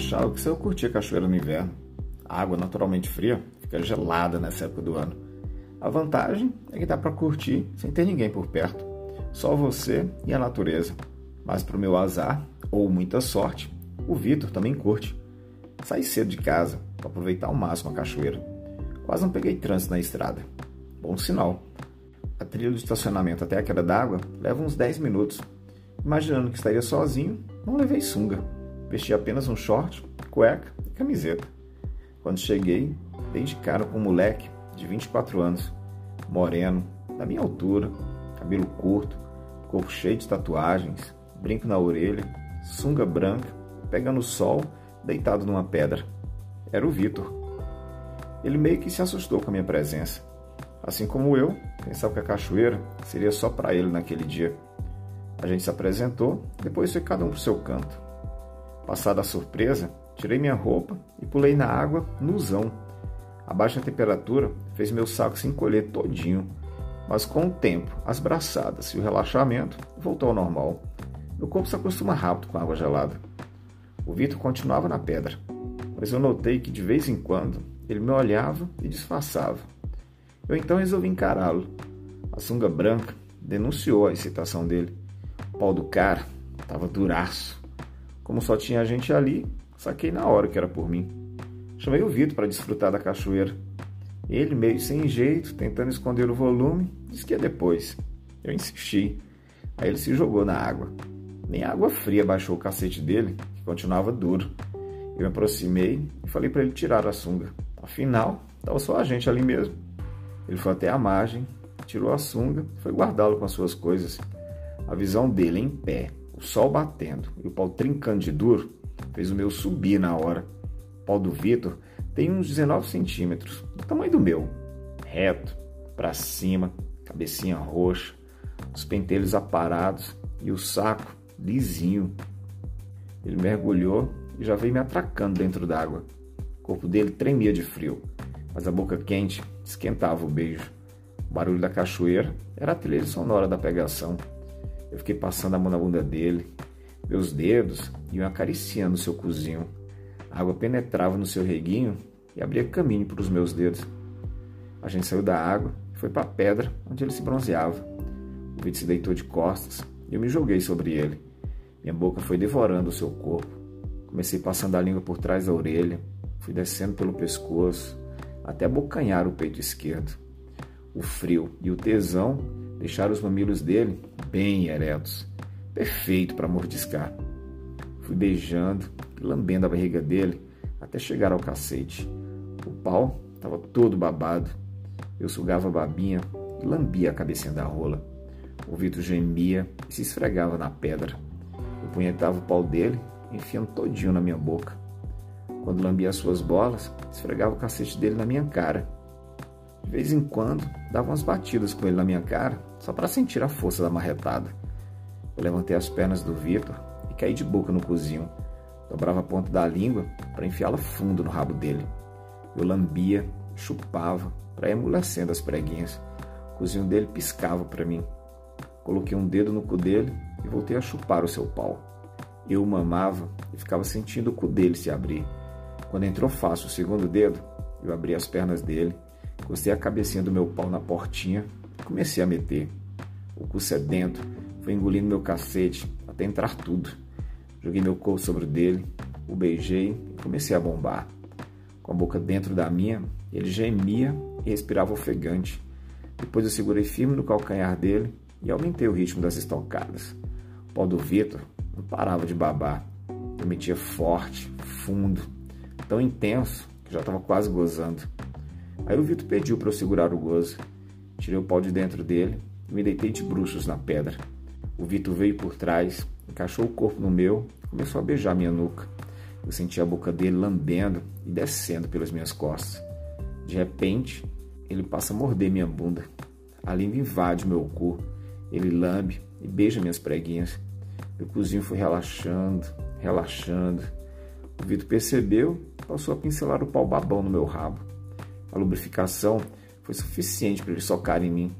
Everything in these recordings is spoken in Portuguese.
achava que você curtia a cachoeira no inverno. A água naturalmente fria fica gelada nessa época do ano. A vantagem é que dá para curtir sem ter ninguém por perto, só você e a natureza. Mas para o meu azar, ou muita sorte, o Vitor também curte. Saí cedo de casa para aproveitar ao máximo a cachoeira. Quase não peguei trânsito na estrada. Bom sinal. A trilha do estacionamento até a queda d'água leva uns 10 minutos. Imaginando que estaria sozinho, não levei sunga. Vesti apenas um short, cueca e camiseta. Quando cheguei, dei de cara com um moleque de 24 anos, moreno, da minha altura, cabelo curto, corpo cheio de tatuagens, brinco na orelha, sunga branca, pegando sol, deitado numa pedra. Era o Vitor. Ele meio que se assustou com a minha presença. Assim como eu, pensava que a cachoeira seria só para ele naquele dia. A gente se apresentou, depois foi cada um para o seu canto. Passada a surpresa, tirei minha roupa e pulei na água nuzão. A baixa temperatura fez meu saco se encolher todinho, mas com o tempo, as braçadas e o relaxamento voltou ao normal. Meu corpo se acostuma rápido com a água gelada. O Vitor continuava na pedra, mas eu notei que de vez em quando ele me olhava e disfarçava. Eu então resolvi encará-lo. A sunga branca denunciou a excitação dele. O pau do cara estava duraço. Como só tinha gente ali, saquei na hora que era por mim. Chamei o Vitor para desfrutar da cachoeira. Ele, meio sem jeito, tentando esconder o volume, disse que ia depois. Eu insisti. Aí ele se jogou na água. Nem a água fria baixou o cacete dele, que continuava duro. Eu me aproximei e falei para ele tirar a sunga. Afinal, estava só a gente ali mesmo. Ele foi até a margem, tirou a sunga foi guardá-lo com as suas coisas. A visão dele em pé, o sol batendo e o pau trincando de duro, fez o meu subir na hora. O pau do Vitor tem uns 19 centímetros, do tamanho do meu. Reto, para cima, cabecinha roxa, os pentelhos aparados e o saco lisinho. Ele mergulhou e já veio me atracando dentro d'água. O corpo dele tremia de frio, mas a boca quente esquentava o beijo. O barulho da cachoeira era a trilha sonora da pegação. Eu fiquei passando a mão na bunda dele. Meus dedos iam acariciando seu cozinho. A água penetrava no seu reguinho e abria caminho para os meus dedos. A gente saiu da água e foi para a pedra onde ele se bronzeava. O Vitor se deitou de costas e eu me joguei sobre ele. Minha boca foi devorando o seu corpo. Comecei passando a língua por trás da orelha, fui descendo pelo pescoço, até abocanhar o peito esquerdo. O frio e o tesão deixaram os mamilos dele bem eretos, perfeito para mordiscar. Fui beijando e lambendo a barriga dele até chegar ao cacete. O pau estava todo babado. Eu sugava a babinha e lambia a cabecinha da rola. O Vitor gemia e se esfregava na pedra. Eu punhetava o pau dele, enfiando todinho na minha boca. Quando lambia as suas bolas, esfregava o cacete dele na minha cara. De vez em quando, dava umas batidas com ele na minha cara, só para sentir a força da marretada. Eu levantei as pernas do Vitor e caí de boca no cozinho. Dobrava a ponta da língua para enfiá-la fundo no rabo dele. Eu lambia, chupava, para ir amolecendo as preguinhas. O cozinho dele piscava para mim. Coloquei um dedo no cu dele e voltei a chupar o seu pau. Eu mamava e ficava sentindo o cu dele se abrir. Quando entrou fácil o segundo dedo, eu abri as pernas dele, encostei a cabecinha do meu pau na portinha e comecei a meter. O cu sedento foi engolindo meu cacete até entrar tudo. Joguei meu corpo sobre o dele, o beijei e comecei a bombar. Com a boca dentro da minha, ele gemia e respirava ofegante. Depois eu segurei firme no calcanhar dele e aumentei o ritmo das estocadas. O pau do Vitor não parava de babar. Eu metia forte, fundo, tão intenso que já estava quase gozando. Aí o Vitor pediu para eu segurar o gozo. Tirei o pau de dentro dele e me deitei de bruxos na pedra. O Vitor veio por trás, encaixou o corpo no meu começou a beijar minha nuca. Eu senti a boca dele lambendo e descendo pelas minhas costas. De repente, ele passa a morder minha bunda. A língua invade meu cu. Ele lambe e beija minhas preguinhas. Meu cozinho foi relaxando, relaxando. O Vitor percebeu e passou a pincelar o pau babão no meu rabo. A lubrificação foi suficiente para ele socar em mim.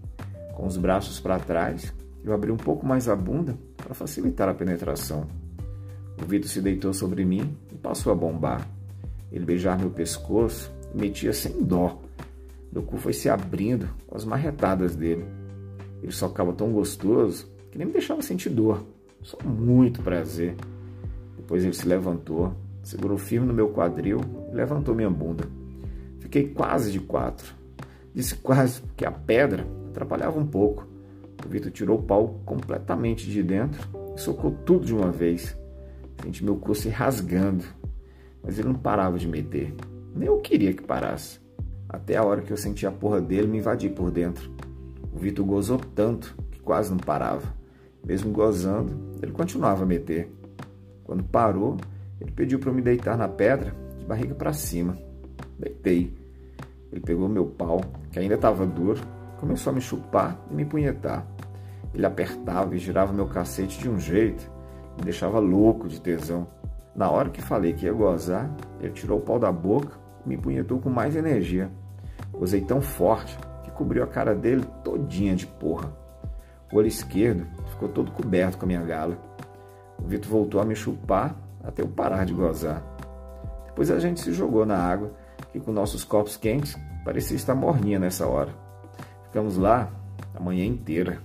Com os braços para trás, eu abri um pouco mais a bunda para facilitar a penetração. O Vitor se deitou sobre mim e passou a bombar. Ele beijava meu pescoço e metia sem dó. Meu cu foi se abrindo com as marretadas dele. Ele socava tão gostoso que nem me deixava sentir dor. Só muito prazer. Depois ele se levantou, segurou firme no meu quadril e levantou minha bunda. Fiquei quase de quatro. Disse quase porque a pedra atrapalhava um pouco. O Vitor tirou o pau completamente de dentro e socou tudo de uma vez. Senti meu cu se rasgando, mas ele não parava de meter. Nem eu queria que parasse. Até a hora que eu senti a porra dele me invadir por dentro. O Vitor gozou tanto que quase não parava. Mesmo gozando, ele continuava a meter. Quando parou, ele pediu para eu me deitar na pedra, de barriga para cima. Deitei. Ele pegou meu pau, que ainda estava duro, começou a me chupar e me punhetar. Ele apertava e girava meu cacete de um jeito, me deixava louco de tesão. Na hora que falei que ia gozar, ele tirou o pau da boca e me punhetou com mais energia. Gozei tão forte que cobriu a cara dele todinha de porra. O olho esquerdo ficou todo coberto com a minha gala. O Vitor voltou a me chupar até eu parar de gozar. Depois a gente se jogou na água, que com nossos corpos quentes parecia estar morninha nessa hora. Ficamos lá a manhã inteira.